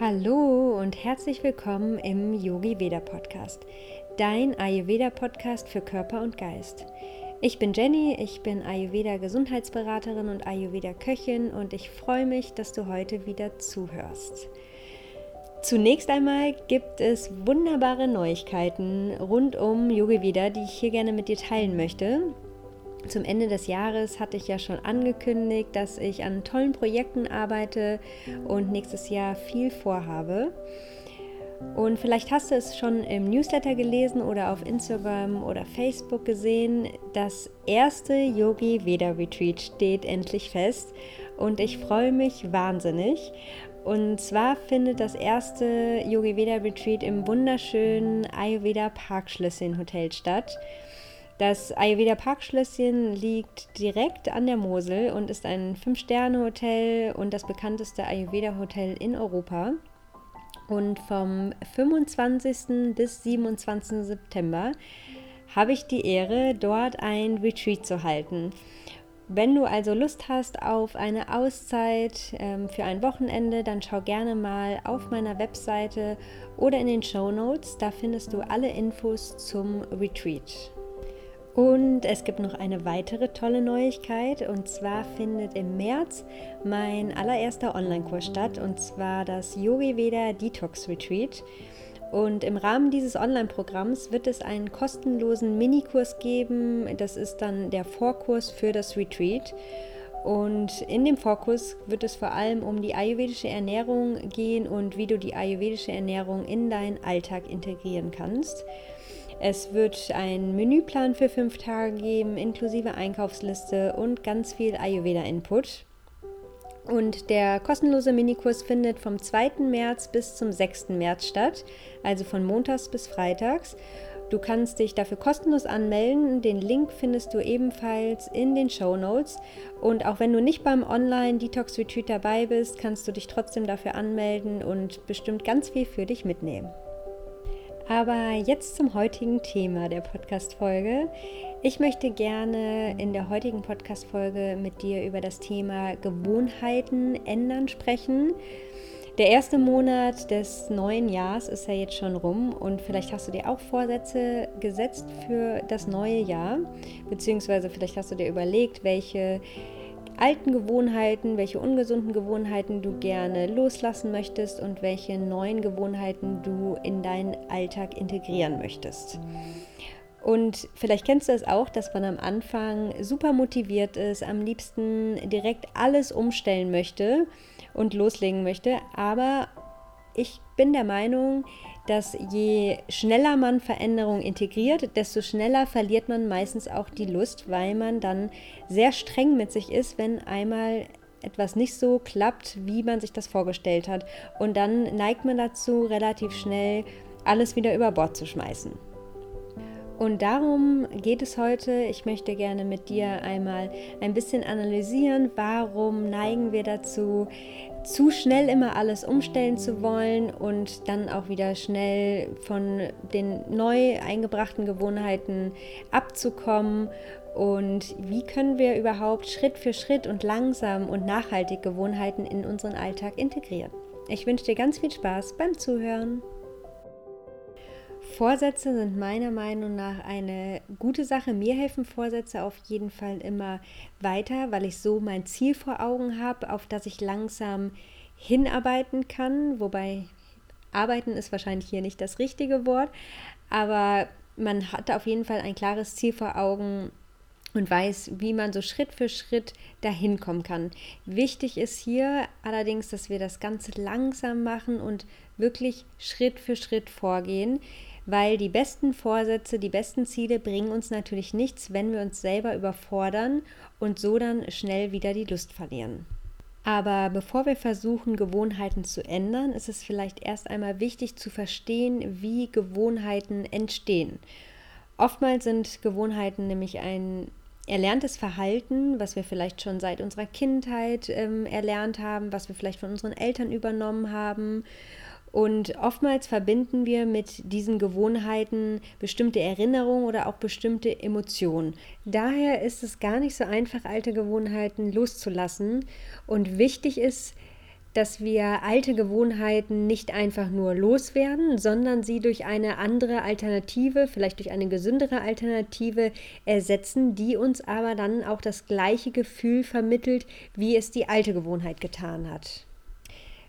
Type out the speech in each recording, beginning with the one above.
Hallo und herzlich willkommen im Yogi Veda Podcast, dein Ayurveda Podcast für Körper und Geist. Ich bin Jenny, ich bin Ayurveda Gesundheitsberaterin und Ayurveda Köchin und ich freue mich, dass du heute wieder zuhörst. Zunächst einmal gibt es wunderbare Neuigkeiten rund um Yogi Veda, die ich hier gerne mit dir teilen möchte. Zum Ende des Jahres hatte ich ja schon angekündigt, dass ich an tollen Projekten arbeite und nächstes Jahr viel vorhabe. Und vielleicht hast du es schon im Newsletter gelesen oder auf Instagram oder Facebook gesehen. Das erste Yogi Veda Retreat steht endlich fest und ich freue mich wahnsinnig. Und zwar findet das erste Yogi Veda Retreat im wunderschönen Ayurveda Parkschlösschen Hotel statt. Das Ayurveda Parkschlösschen liegt direkt an der Mosel und ist ein Fünf-Sterne-Hotel und das bekannteste Ayurveda-Hotel in Europa. Und vom 25. bis 27. September habe ich die Ehre, dort ein Retreat zu halten. Wenn du also Lust hast auf eine Auszeit ähm, für ein Wochenende, dann schau gerne mal auf meiner Webseite oder in den Show Notes. Da findest du alle Infos zum Retreat. Und es gibt noch eine weitere tolle Neuigkeit und zwar findet im März mein allererster Online-Kurs statt und zwar das Yogi Veda Detox Retreat. Und im Rahmen dieses Online-Programms wird es einen kostenlosen Minikurs geben. Das ist dann der Vorkurs für das Retreat. Und in dem Vorkurs wird es vor allem um die ayurvedische Ernährung gehen und wie du die ayurvedische Ernährung in deinen Alltag integrieren kannst. Es wird einen Menüplan für fünf Tage geben, inklusive Einkaufsliste und ganz viel Ayurveda-Input. Und der kostenlose Minikurs findet vom 2. März bis zum 6. März statt, also von Montags bis Freitags. Du kannst dich dafür kostenlos anmelden. Den Link findest du ebenfalls in den Show Notes. Und auch wenn du nicht beim Online-Detox Retreat dabei bist, kannst du dich trotzdem dafür anmelden und bestimmt ganz viel für dich mitnehmen. Aber jetzt zum heutigen Thema der Podcast-Folge. Ich möchte gerne in der heutigen Podcast-Folge mit dir über das Thema Gewohnheiten ändern sprechen. Der erste Monat des neuen Jahres ist ja jetzt schon rum und vielleicht hast du dir auch Vorsätze gesetzt für das neue Jahr, beziehungsweise vielleicht hast du dir überlegt, welche alten Gewohnheiten, welche ungesunden Gewohnheiten du gerne loslassen möchtest und welche neuen Gewohnheiten du in deinen Alltag integrieren möchtest. Und vielleicht kennst du es auch, dass man am Anfang super motiviert ist, am liebsten direkt alles umstellen möchte und loslegen möchte. Aber ich bin der Meinung, dass je schneller man Veränderungen integriert, desto schneller verliert man meistens auch die Lust, weil man dann sehr streng mit sich ist, wenn einmal etwas nicht so klappt, wie man sich das vorgestellt hat. Und dann neigt man dazu, relativ schnell alles wieder über Bord zu schmeißen. Und darum geht es heute. Ich möchte gerne mit dir einmal ein bisschen analysieren, warum neigen wir dazu, zu schnell immer alles umstellen zu wollen und dann auch wieder schnell von den neu eingebrachten Gewohnheiten abzukommen und wie können wir überhaupt Schritt für Schritt und langsam und nachhaltig Gewohnheiten in unseren Alltag integrieren. Ich wünsche dir ganz viel Spaß beim Zuhören. Vorsätze sind meiner Meinung nach eine gute Sache. Mir helfen Vorsätze auf jeden Fall immer weiter, weil ich so mein Ziel vor Augen habe, auf das ich langsam hinarbeiten kann. Wobei arbeiten ist wahrscheinlich hier nicht das richtige Wort, aber man hat auf jeden Fall ein klares Ziel vor Augen und weiß, wie man so Schritt für Schritt dahin kommen kann. Wichtig ist hier allerdings, dass wir das Ganze langsam machen und wirklich Schritt für Schritt vorgehen weil die besten Vorsätze, die besten Ziele bringen uns natürlich nichts, wenn wir uns selber überfordern und so dann schnell wieder die Lust verlieren. Aber bevor wir versuchen, Gewohnheiten zu ändern, ist es vielleicht erst einmal wichtig zu verstehen, wie Gewohnheiten entstehen. Oftmals sind Gewohnheiten nämlich ein erlerntes Verhalten, was wir vielleicht schon seit unserer Kindheit ähm, erlernt haben, was wir vielleicht von unseren Eltern übernommen haben und oftmals verbinden wir mit diesen Gewohnheiten bestimmte Erinnerungen oder auch bestimmte Emotionen. Daher ist es gar nicht so einfach, alte Gewohnheiten loszulassen. Und wichtig ist, dass wir alte Gewohnheiten nicht einfach nur loswerden, sondern sie durch eine andere Alternative, vielleicht durch eine gesündere Alternative ersetzen, die uns aber dann auch das gleiche Gefühl vermittelt, wie es die alte Gewohnheit getan hat.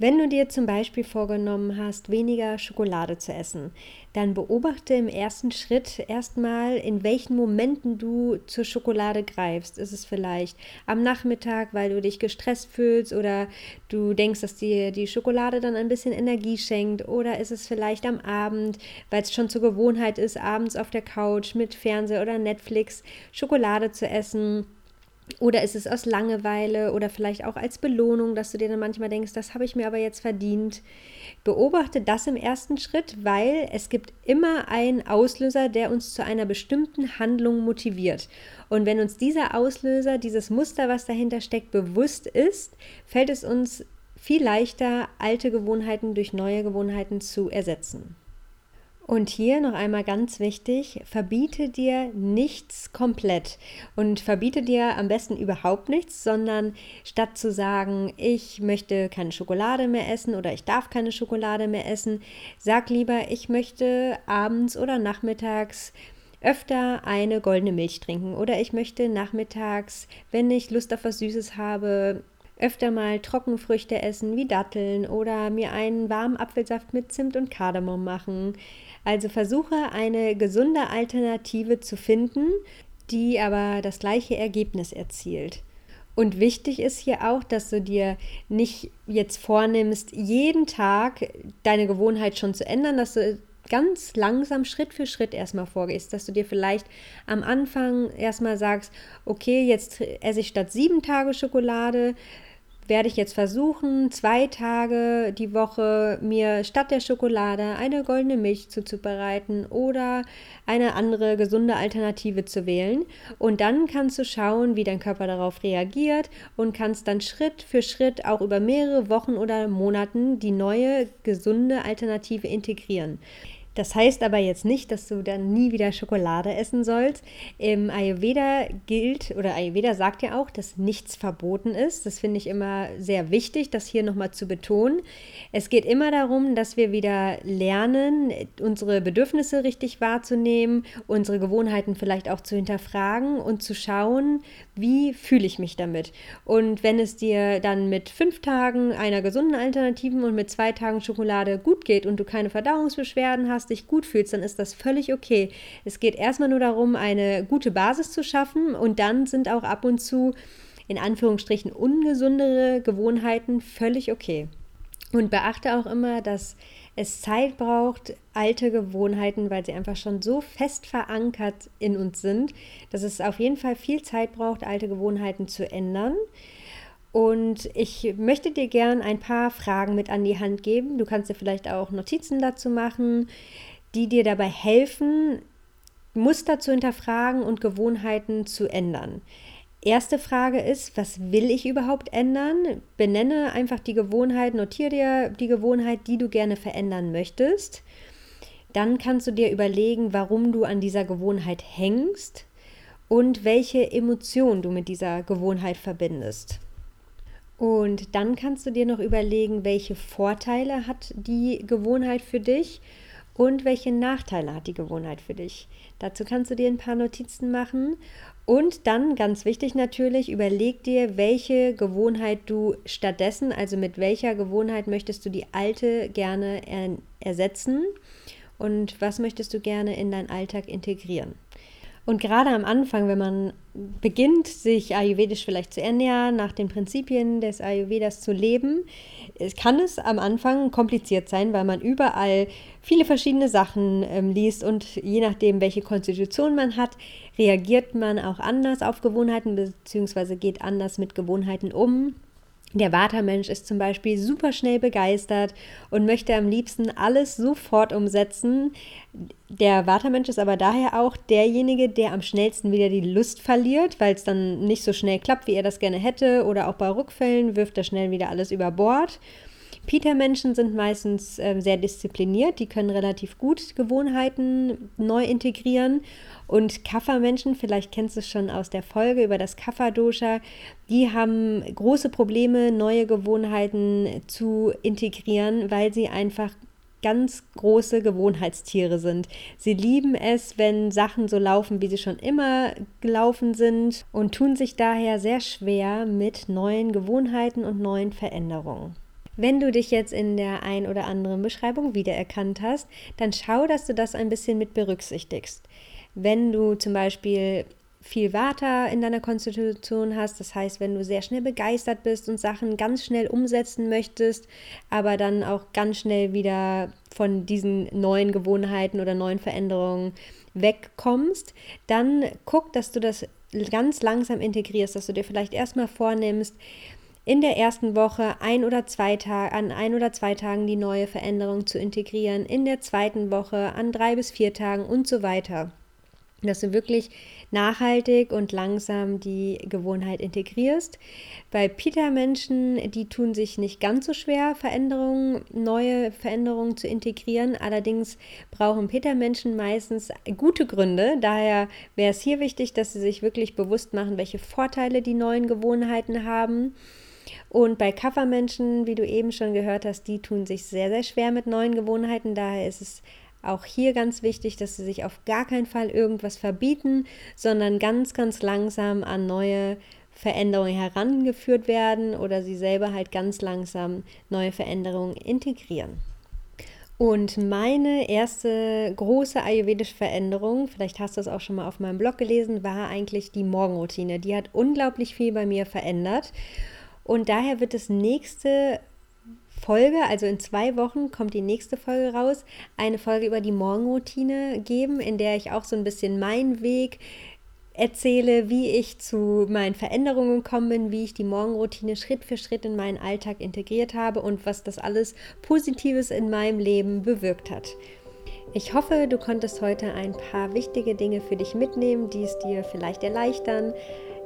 Wenn du dir zum Beispiel vorgenommen hast, weniger Schokolade zu essen, dann beobachte im ersten Schritt erstmal, in welchen Momenten du zur Schokolade greifst. Ist es vielleicht am Nachmittag, weil du dich gestresst fühlst oder du denkst, dass dir die Schokolade dann ein bisschen Energie schenkt oder ist es vielleicht am Abend, weil es schon zur Gewohnheit ist, abends auf der Couch mit Fernseher oder Netflix Schokolade zu essen oder ist es aus Langeweile oder vielleicht auch als Belohnung, dass du dir dann manchmal denkst, das habe ich mir aber jetzt verdient. Beobachte das im ersten Schritt, weil es gibt immer einen Auslöser, der uns zu einer bestimmten Handlung motiviert. Und wenn uns dieser Auslöser, dieses Muster, was dahinter steckt, bewusst ist, fällt es uns viel leichter, alte Gewohnheiten durch neue Gewohnheiten zu ersetzen. Und hier noch einmal ganz wichtig, verbiete dir nichts komplett. Und verbiete dir am besten überhaupt nichts, sondern statt zu sagen, ich möchte keine Schokolade mehr essen oder ich darf keine Schokolade mehr essen, sag lieber, ich möchte abends oder nachmittags öfter eine goldene Milch trinken oder ich möchte nachmittags, wenn ich Lust auf was Süßes habe, öfter mal Trockenfrüchte essen wie Datteln oder mir einen warmen Apfelsaft mit Zimt und Kardamom machen. Also versuche eine gesunde Alternative zu finden, die aber das gleiche Ergebnis erzielt. Und wichtig ist hier auch, dass du dir nicht jetzt vornimmst, jeden Tag deine Gewohnheit schon zu ändern, dass du ganz langsam Schritt für Schritt erstmal vorgehst, dass du dir vielleicht am Anfang erstmal sagst, okay, jetzt esse ich statt sieben Tage Schokolade werde ich jetzt versuchen, zwei Tage die Woche mir statt der Schokolade eine goldene Milch zuzubereiten oder eine andere gesunde Alternative zu wählen. Und dann kannst du schauen, wie dein Körper darauf reagiert und kannst dann Schritt für Schritt auch über mehrere Wochen oder Monaten die neue gesunde Alternative integrieren. Das heißt aber jetzt nicht, dass du dann nie wieder Schokolade essen sollst. Im Ayurveda gilt, oder Ayurveda sagt ja auch, dass nichts verboten ist. Das finde ich immer sehr wichtig, das hier nochmal zu betonen. Es geht immer darum, dass wir wieder lernen, unsere Bedürfnisse richtig wahrzunehmen, unsere Gewohnheiten vielleicht auch zu hinterfragen und zu schauen, wie fühle ich mich damit. Und wenn es dir dann mit fünf Tagen einer gesunden Alternativen und mit zwei Tagen Schokolade gut geht und du keine Verdauungsbeschwerden hast, dich gut fühlst, dann ist das völlig okay. Es geht erstmal nur darum, eine gute Basis zu schaffen und dann sind auch ab und zu in Anführungsstrichen ungesundere Gewohnheiten völlig okay. Und beachte auch immer, dass es Zeit braucht, alte Gewohnheiten, weil sie einfach schon so fest verankert in uns sind, dass es auf jeden Fall viel Zeit braucht, alte Gewohnheiten zu ändern. Und ich möchte dir gern ein paar Fragen mit an die Hand geben. Du kannst dir vielleicht auch Notizen dazu machen, die dir dabei helfen, Muster zu hinterfragen und Gewohnheiten zu ändern. Erste Frage ist, was will ich überhaupt ändern? Benenne einfach die Gewohnheit, notiere dir die Gewohnheit, die du gerne verändern möchtest. Dann kannst du dir überlegen, warum du an dieser Gewohnheit hängst und welche Emotion du mit dieser Gewohnheit verbindest. Und dann kannst du dir noch überlegen, welche Vorteile hat die Gewohnheit für dich und welche Nachteile hat die Gewohnheit für dich. Dazu kannst du dir ein paar Notizen machen und dann ganz wichtig natürlich, überleg dir, welche Gewohnheit du stattdessen, also mit welcher Gewohnheit möchtest du die alte gerne er ersetzen und was möchtest du gerne in deinen Alltag integrieren. Und gerade am Anfang, wenn man beginnt, sich ayurvedisch vielleicht zu ernähren, nach den Prinzipien des Ayurvedas zu leben, kann es am Anfang kompliziert sein, weil man überall viele verschiedene Sachen ähm, liest und je nachdem, welche Konstitution man hat, reagiert man auch anders auf Gewohnheiten bzw. geht anders mit Gewohnheiten um. Der Watermensch ist zum Beispiel super schnell begeistert und möchte am liebsten alles sofort umsetzen. Der Watermensch ist aber daher auch derjenige, der am schnellsten wieder die Lust verliert, weil es dann nicht so schnell klappt, wie er das gerne hätte. Oder auch bei Rückfällen wirft er schnell wieder alles über Bord. Peter-Menschen sind meistens äh, sehr diszipliniert, die können relativ gut Gewohnheiten neu integrieren. Und Kapha-Menschen, vielleicht kennst du es schon aus der Folge über das Kapha-Dosha, die haben große Probleme, neue Gewohnheiten zu integrieren, weil sie einfach ganz große Gewohnheitstiere sind. Sie lieben es, wenn Sachen so laufen, wie sie schon immer gelaufen sind und tun sich daher sehr schwer mit neuen Gewohnheiten und neuen Veränderungen. Wenn du dich jetzt in der ein oder anderen Beschreibung wiedererkannt hast, dann schau, dass du das ein bisschen mit berücksichtigst. Wenn du zum Beispiel viel Vata in deiner Konstitution hast. Das heißt, wenn du sehr schnell begeistert bist und Sachen ganz schnell umsetzen möchtest, aber dann auch ganz schnell wieder von diesen neuen Gewohnheiten oder neuen Veränderungen wegkommst, dann guck, dass du das ganz langsam integrierst, dass du dir vielleicht erstmal vornimmst, in der ersten Woche ein oder zwei Tage, an ein oder zwei Tagen die neue Veränderung zu integrieren, in der zweiten Woche an drei bis vier Tagen und so weiter. Dass du wirklich nachhaltig und langsam die Gewohnheit integrierst. Bei Peter-Menschen, die tun sich nicht ganz so schwer, Veränderungen, neue Veränderungen zu integrieren. Allerdings brauchen Peter-Menschen meistens gute Gründe. Daher wäre es hier wichtig, dass sie sich wirklich bewusst machen, welche Vorteile die neuen Gewohnheiten haben. Und bei Kaffermenschen, wie du eben schon gehört hast, die tun sich sehr, sehr schwer mit neuen Gewohnheiten. Daher ist es auch hier ganz wichtig, dass sie sich auf gar keinen Fall irgendwas verbieten, sondern ganz, ganz langsam an neue Veränderungen herangeführt werden oder sie selber halt ganz langsam neue Veränderungen integrieren. Und meine erste große ayurvedische Veränderung, vielleicht hast du es auch schon mal auf meinem Blog gelesen, war eigentlich die Morgenroutine. Die hat unglaublich viel bei mir verändert. Und daher wird das nächste Folge, also in zwei Wochen kommt die nächste Folge raus, eine Folge über die Morgenroutine geben, in der ich auch so ein bisschen meinen Weg erzähle, wie ich zu meinen Veränderungen gekommen bin, wie ich die Morgenroutine Schritt für Schritt in meinen Alltag integriert habe und was das alles Positives in meinem Leben bewirkt hat. Ich hoffe, du konntest heute ein paar wichtige Dinge für dich mitnehmen, die es dir vielleicht erleichtern,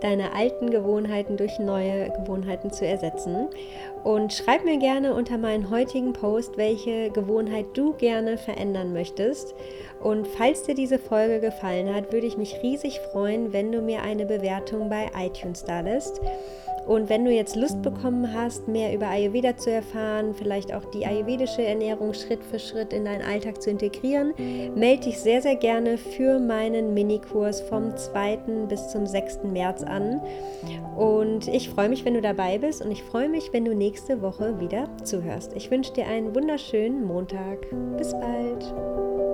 deine alten Gewohnheiten durch neue Gewohnheiten zu ersetzen. Und schreib mir gerne unter meinen heutigen Post, welche Gewohnheit du gerne verändern möchtest. Und falls dir diese Folge gefallen hat, würde ich mich riesig freuen, wenn du mir eine Bewertung bei iTunes da lässt. Und wenn du jetzt Lust bekommen hast, mehr über Ayurveda zu erfahren, vielleicht auch die ayurvedische Ernährung Schritt für Schritt in deinen Alltag zu integrieren, melde dich sehr, sehr gerne für meinen Minikurs vom 2. bis zum 6. März an. Und ich freue mich, wenn du dabei bist und ich freue mich, wenn du nächste Woche wieder zuhörst. Ich wünsche dir einen wunderschönen Montag. Bis bald.